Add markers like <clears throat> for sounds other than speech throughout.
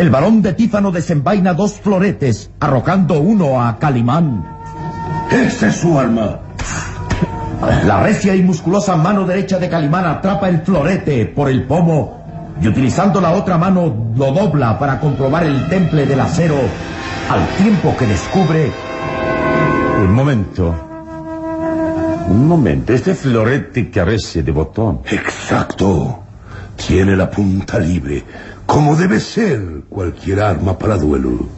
El varón de Tífano desenvaina dos floretes, arrojando uno a Calimán. ¡Esa es su arma! La recia y musculosa mano derecha de Calimán atrapa el florete por el pomo y utilizando la otra mano lo dobla para comprobar el temple del acero al tiempo que descubre... Un momento. Un momento. Este florete carece de botón. Exacto. Tiene la punta libre como debe ser cualquier arma para duelo.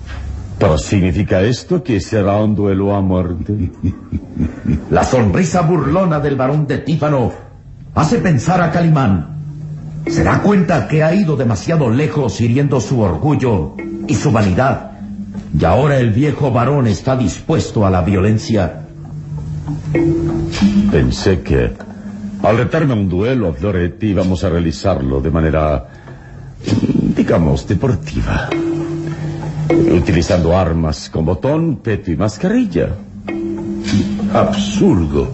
¿Pero significa esto que será un duelo a muerte? <laughs> La sonrisa burlona del varón de Tífano hace pensar a Calimán. Se da cuenta que ha ido demasiado lejos hiriendo su orgullo y su vanidad. Y ahora el viejo varón está dispuesto a la violencia. Pensé que al retarme a un duelo a Floretti íbamos a realizarlo de manera digamos, deportiva. Utilizando armas con botón, peto y mascarilla. Absurdo.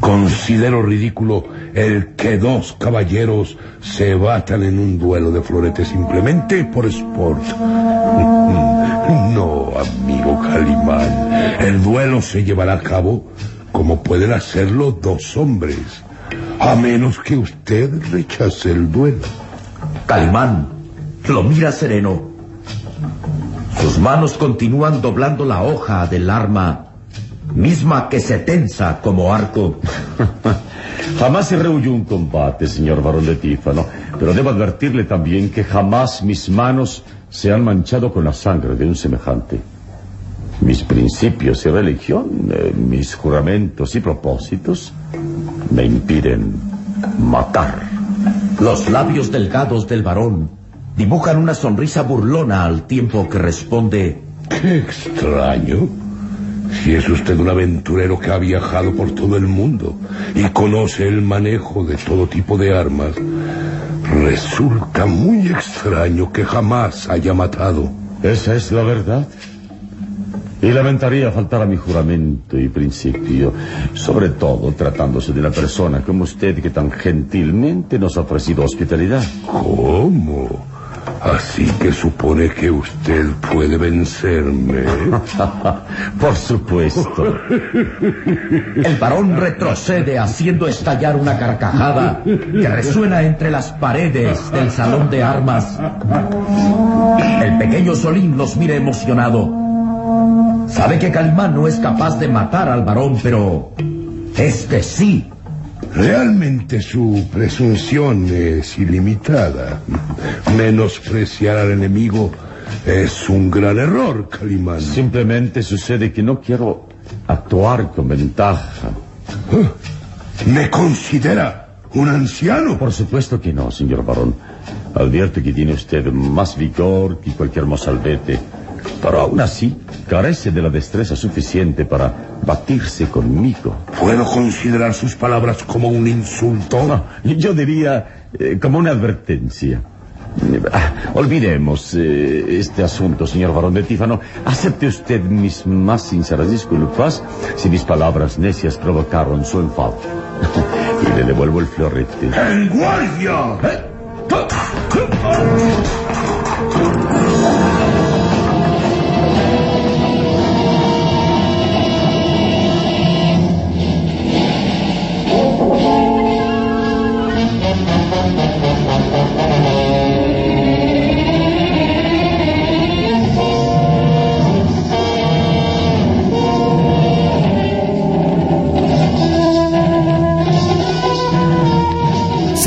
Considero ridículo el que dos caballeros se batan en un duelo de floretes simplemente por sport. <laughs> No, amigo Calimán. El duelo se llevará a cabo como pueden hacerlo dos hombres. A menos que usted rechace el duelo. Calimán lo mira sereno. Sus manos continúan doblando la hoja del arma, misma que se tensa como arco. <laughs> jamás se rehuyó un combate, señor barón de Tífano, pero debo advertirle también que jamás mis manos se han manchado con la sangre de un semejante. Mis principios y religión, eh, mis juramentos y propósitos me impiden Matar. Los labios delgados del varón dibujan una sonrisa burlona al tiempo que responde... Qué extraño. Si es usted un aventurero que ha viajado por todo el mundo y conoce el manejo de todo tipo de armas, resulta muy extraño que jamás haya matado. Esa es la verdad. Y lamentaría faltar a mi juramento y principio, sobre todo tratándose de una persona como usted que tan gentilmente nos ha ofrecido hospitalidad. ¿Cómo? Así que supone que usted puede vencerme. <laughs> Por supuesto. El varón retrocede haciendo estallar una carcajada que resuena entre las paredes del salón de armas. El pequeño Solín los mira emocionado. Sabe que Calimán no es capaz de matar al varón, pero este sí. Realmente su presunción es ilimitada. Menospreciar al enemigo es un gran error, Calimán. Simplemente sucede que no quiero actuar con ventaja. ¿Me considera un anciano? Por supuesto que no, señor varón. Advierto que tiene usted más vigor que cualquier mozalbete. Pero aún así, carece de la destreza suficiente para batirse conmigo. ¿Puedo considerar sus palabras como un insulto? No, yo diría eh, como una advertencia. Ah, olvidemos eh, este asunto, señor varón de Tífano. Acepte usted mis más sinceras disculpas si mis palabras necias provocaron su enfado. <laughs> y le devuelvo el florete. ¡El guardia! ¿Eh?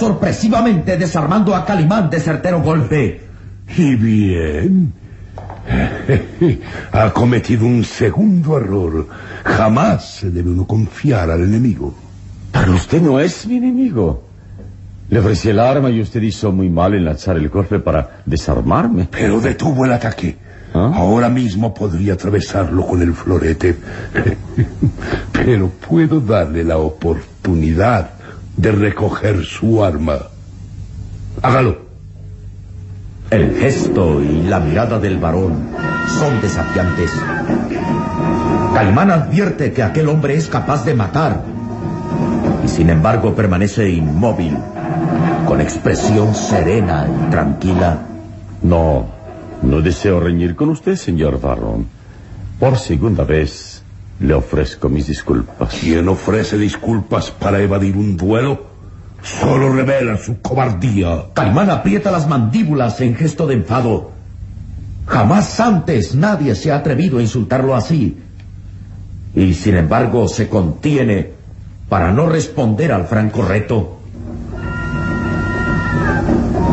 sorpresivamente desarmando a Calimán de certero golpe. Y bien. <laughs> Ha cometido un segundo error. Jamás se debe uno confiar al enemigo. Pero usted no es mi enemigo. Le ofrecí el arma y usted hizo muy mal en lanzar el golpe para desarmarme. Pero detuvo el ataque. ¿Ah? Ahora mismo podría atravesarlo con el florete. <laughs> Pero puedo darle la oportunidad de recoger su arma. Hágalo. El gesto y la mirada del varón son desafiantes. Calimán advierte que aquel hombre es capaz de matar y sin embargo permanece inmóvil, con expresión serena y tranquila. No, no deseo reñir con usted, señor varón. Por segunda vez le ofrezco mis disculpas. Quien ofrece disculpas para evadir un duelo solo revela su cobardía. Calimán aprieta las mandíbulas en gesto de enfado. Jamás antes nadie se ha atrevido a insultarlo así. Y sin embargo se contiene para no responder al franco reto.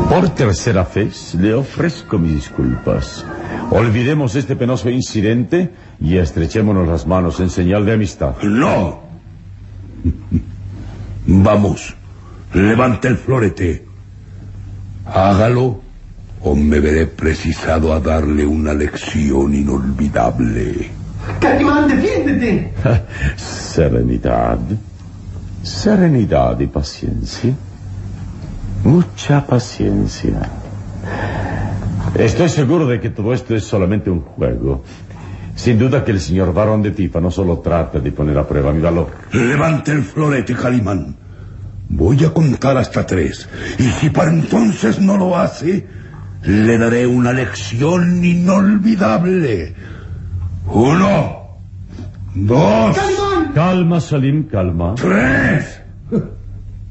Por tercera vez le ofrezco mis disculpas. Olvidemos este penoso incidente y estrechémonos las manos en señal de amistad. No. Vamos, levante el florete. Hágalo o me veré precisado a darle una lección inolvidable. Calimán, defiéndete. <laughs> Serenidad. Serenidad y paciencia. Mucha paciencia. Estoy seguro de que todo esto es solamente un juego. Sin duda que el señor varón de Tifa no solo trata de poner a prueba mi valor. Levante el florete, Calimán. Voy a contar hasta tres. Y si para entonces no lo hace, le daré una lección inolvidable. Uno, dos, ¡Calimán! Calma, Salim, calma. tres.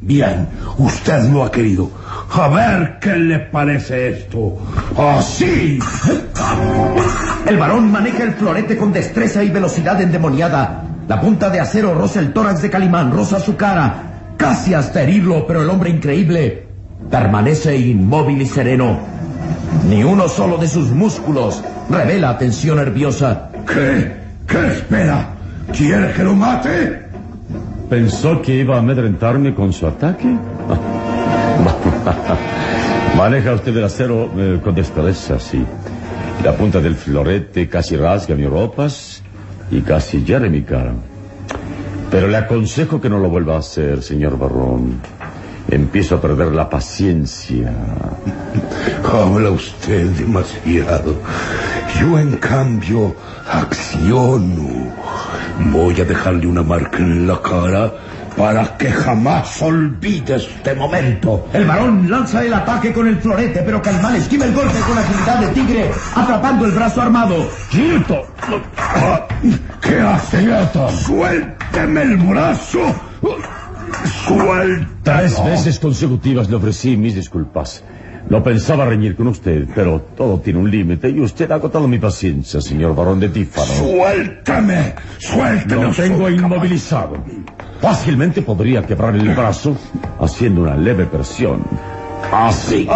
Bien, usted lo ha querido. A ver qué le parece esto. Así. El varón maneja el florete con destreza y velocidad endemoniada. La punta de acero roza el tórax de Calimán, roza su cara, casi hasta herirlo, pero el hombre increíble permanece inmóvil y sereno. Ni uno solo de sus músculos revela tensión nerviosa. ¿Qué? ¿Qué espera? ¿Quiere que lo mate? ¿Pensó que iba a amedrentarme con su ataque? <laughs> Maneja usted el acero eh, con destreza, sí. La punta del florete casi rasga mis ropas y casi hiere mi cara. Pero le aconsejo que no lo vuelva a hacer, señor Barrón. Empiezo a perder la paciencia. <laughs> Habla usted demasiado. Yo, en cambio, acciono. Voy a dejarle una marca en la cara para que jamás olvide este momento. El varón lanza el ataque con el florete, pero Calimán esquiva el golpe con agilidad de tigre, atrapando el brazo armado. ¡Quieto! ¿Qué hace? ¡Suélteme el brazo! ¡Suelta! Tres veces consecutivas le ofrecí mis disculpas. No pensaba reñir con usted, pero todo tiene un límite y usted ha agotado mi paciencia, señor barón de Tífano. ¡Suéltame! ¡Suéltame! Lo tengo inmovilizado. Fácilmente podría quebrar el brazo haciendo una leve presión. Así.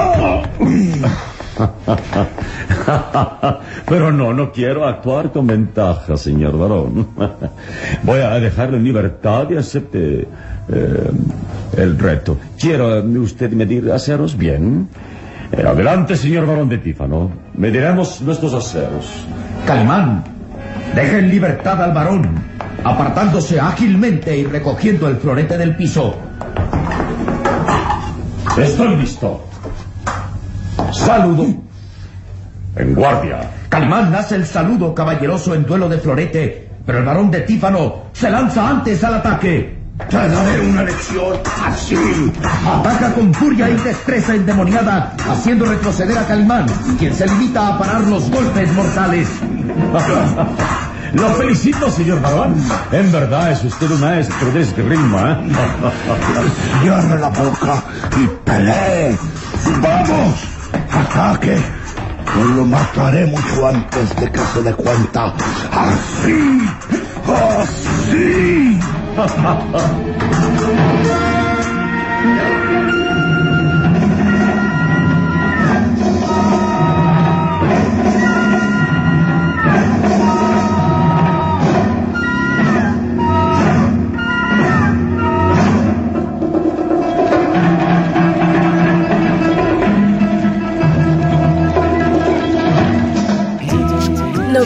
Pero no, no quiero actuar con ventaja, señor varón. Voy a dejarle en libertad y acepte eh, el reto. Quiero eh, usted medir aceros bien. Adelante, señor varón de Tífano. Mediremos nuestros aceros. Calimán deja en libertad al varón, apartándose ágilmente y recogiendo el florete del piso. Estoy listo. Saludo. En guardia. Calimán hace el saludo caballeroso en duelo de florete, pero el varón de Tífano se lanza antes al ataque. Te daré una lección así. Ataca con furia y destreza endemoniada, haciendo retroceder a Calimán, quien se limita a parar los golpes mortales. <laughs> Lo felicito, señor varón. En verdad es usted un maestro de esgrima. ¿eh? <laughs> Cierra la boca y pelee. ¡Vamos! ¡Ataque! Yo lo mataré mucho antes de que se dé cuenta. ¡Así! ¡Así! ha, ha, ha.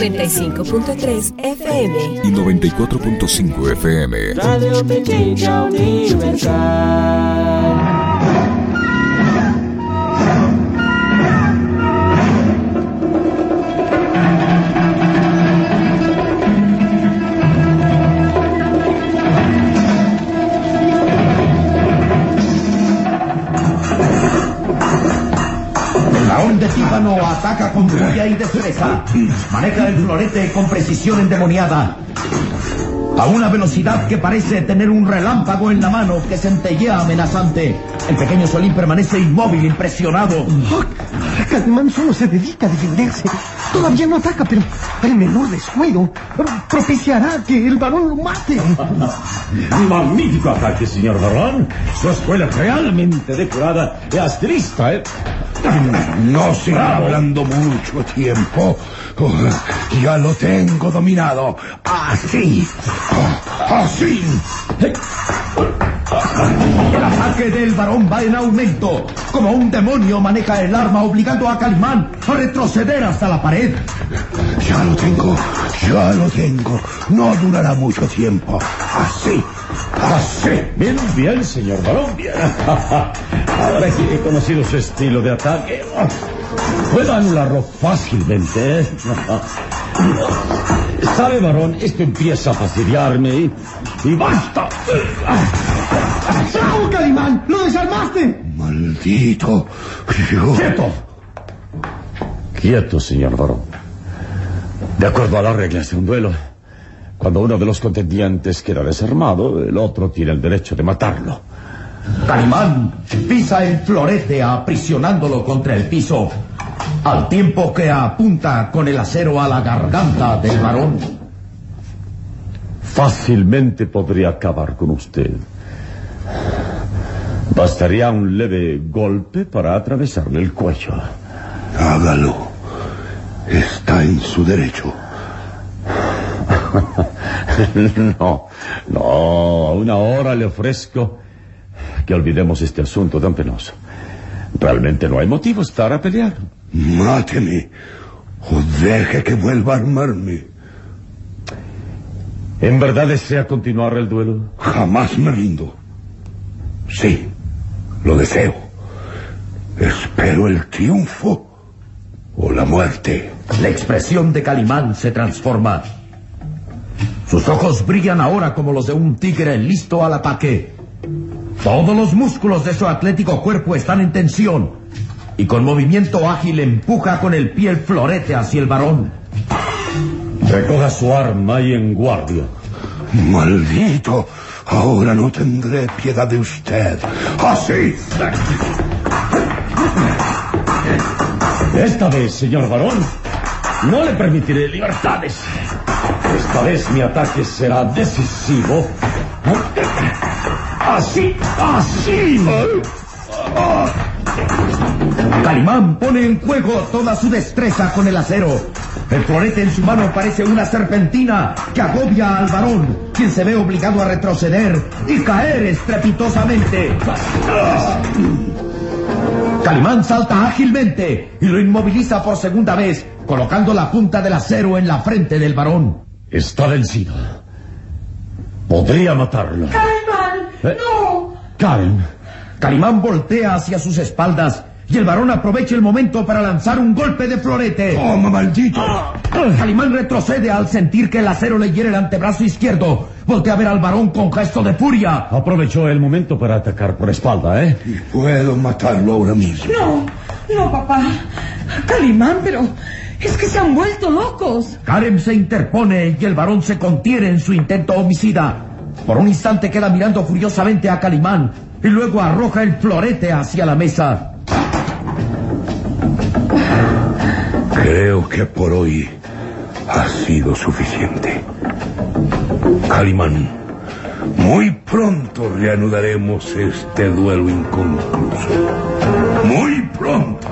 ...95.3 FM... y 94.5 FM. Radio Pequeña Universal. Ataca con furia y destreza. Maneja el florete con precisión endemoniada. A una velocidad que parece tener un relámpago en la mano que centellea amenazante. El pequeño Solín permanece inmóvil, impresionado. Calimán solo se dedica a defenderse. Todavía no ataca, pero el menor descuido propiciará que el varón lo mate. <laughs> Magnífico ataque, señor varón. Su escuela es realmente decorada y astrista, ¿eh? <clears throat> No siga hablando mucho tiempo. Oh, ya lo tengo dominado. Así. Oh, Así. El ataque del varón va en aumento. Como un demonio maneja el arma obligando a Calimán a retroceder hasta la pared. Ya lo tengo. Ya lo tengo. No durará mucho tiempo. Así. Así. Bien, bien, señor varón, bien. <laughs> Ahora que he conocido su estilo de ataque, puedo anularlo fácilmente. ¿eh? ¿Sabe, varón? Esto empieza a fastidiarme y, y basta. ¡Bravo, Calimán! ¡Lo desarmaste! Maldito. Yo- ¡Quieto! Quieto, señor varón. De acuerdo a las reglas de un duelo, Cuando uno de los contendientes queda desarmado, el otro tiene el derecho de matarlo. Calimán pisa el florete aprisionándolo contra el piso, al tiempo que apunta con el acero a la garganta del varón. Fácilmente podría acabar con usted. Bastaría un leve golpe para atravesarle el cuello. Hágalo. Está en su derecho. <laughs> no, no, una hora le ofrezco que olvidemos este asunto tan penoso. Realmente no hay motivos para pelear. Máteme o deje que vuelva a armarme. ¿En verdad desea continuar el duelo? Jamás me rindo. Sí, lo deseo. Espero el triunfo o la muerte. La expresión de Calimán se transforma. Sus ojos brillan ahora como los de un tigre listo al ataque. Todos los músculos de su atlético cuerpo están en tensión y con movimiento ágil empuja con el pie el florete hacia el varón. Recoja su arma y en guardia. Maldito. Ahora no tendré piedad de usted. Así. Esta vez, señor varón, no le permitiré libertades. Esta vez mi ataque será decisivo. Así, así. Calimán pone en juego toda su destreza con el acero. El florete en su mano parece una serpentina que agobia al varón, quien se ve obligado a retroceder y caer estrepitosamente. Calimán salta ágilmente y lo inmoviliza por segunda vez, colocando la punta del acero en la frente del varón. Está vencido. Podría matarlo. ¡Calimán! ¿Eh? ¡No! Karen. Calimán voltea hacia sus espaldas y el varón aprovecha el momento para lanzar un golpe de florete. ¡Toma, maldito! Calimán retrocede al sentir que el acero le hiere el antebrazo izquierdo. Voltea a ver al varón con gesto de furia. Aprovechó el momento para atacar por espalda, ¿eh? Y puedo matarlo ahora mismo. No, no, papá. Calimán, pero es que se han vuelto locos. Karen se interpone y el varón se contiene en su intento homicida. Por un instante queda mirando furiosamente a Calimán y luego arroja el florete hacia la mesa. Creo que por hoy ha sido suficiente. Calimán, muy pronto reanudaremos este duelo inconcluso. Muy pronto.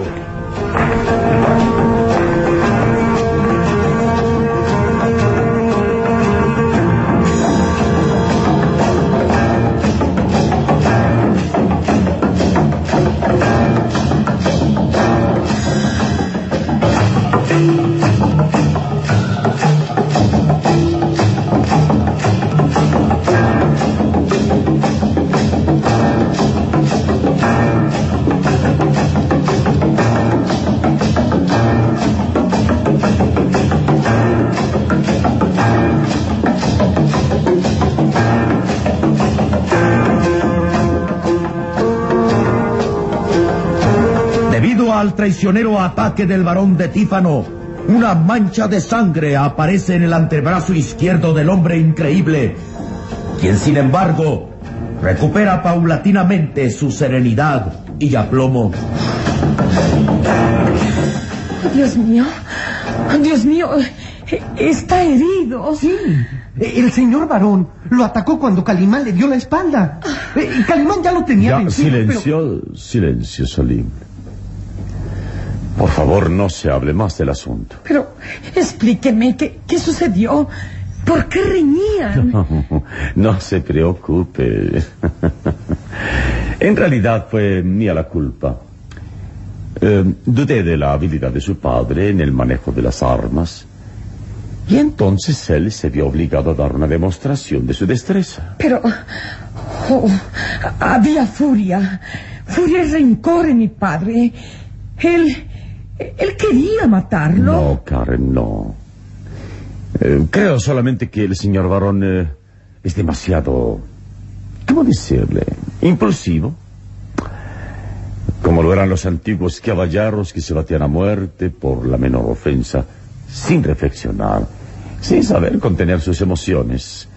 Traicionero ataque del varón de Tífano, una mancha de sangre aparece en el antebrazo izquierdo del hombre increíble, quien sin embargo recupera paulatinamente su serenidad y aplomo. Dios mío, Dios mío, está herido. Sí, el señor varón lo atacó cuando Calimán le dio la espalda. Eh, y Calimán ya lo tenía Ya, vencido, silencio, silencio, Solim. Por favor, no se hable más del asunto. Pero explíqueme, ¿qué, qué sucedió? ¿Por qué reñían? <laughs> No se preocupe. <laughs> En realidad fue mía la culpa. Eh, dudé de la habilidad de su padre en el manejo de las armas. Y entonces él se vio obligado a dar una demostración de su destreza. Pero oh, había furia, furia y rencor en mi padre. Él, él quería matarlo. No, Karen, no. Eh, creo solamente que el señor varón eh, es demasiado, ¿cómo decirle? Impulsivo. Como lo eran los antiguos caballeros que se batían a muerte por la menor ofensa, sin reflexionar, sin saber contener sus emociones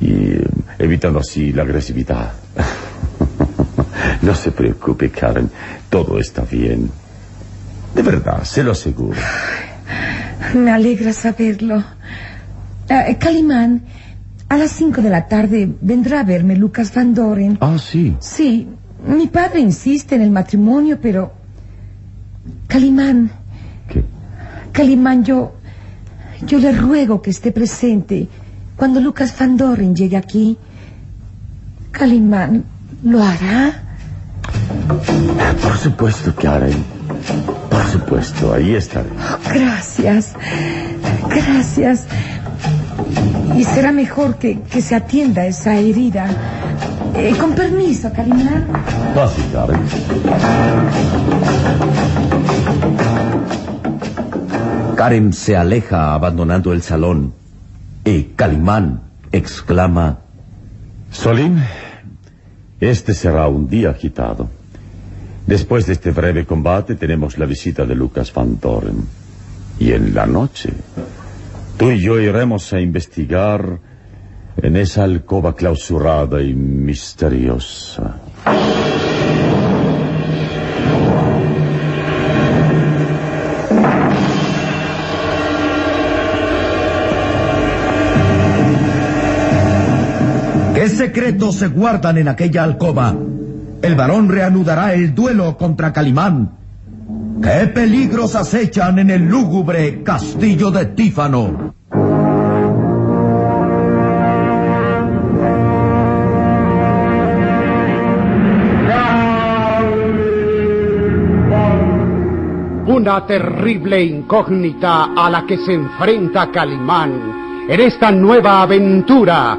y eh, evitando así la agresividad. <laughs> no se preocupe, Karen, todo está bien. De verdad, se lo aseguro. Me alegra saberlo. Eh, Calimán, a las cinco de la tarde vendrá a verme Lucas Van Doren. Ah, sí. Sí, mi padre insiste en el matrimonio, pero... Calimán. ¿Qué? Calimán, yo... Yo le ruego que esté presente cuando Lucas Van Doren llegue aquí. Calimán, ¿lo hará? Por supuesto, Karen. Por supuesto, ahí estaré. Gracias. Gracias. Y será mejor que, que se atienda esa herida. Eh, con permiso, Calimán. Así, Karen. Karen se aleja abandonando el salón y Calimán exclama... Solim, este será un día agitado. Después de este breve combate tenemos la visita de Lucas Van Doren. Y en la noche, tú y yo iremos a investigar en esa alcoba clausurada y misteriosa. ¿Qué secretos se guardan en aquella alcoba? El varón reanudará el duelo contra Calimán. ¿Qué peligros acechan en el lúgubre castillo de Tífano? Una terrible incógnita a la que se enfrenta Calimán en esta nueva aventura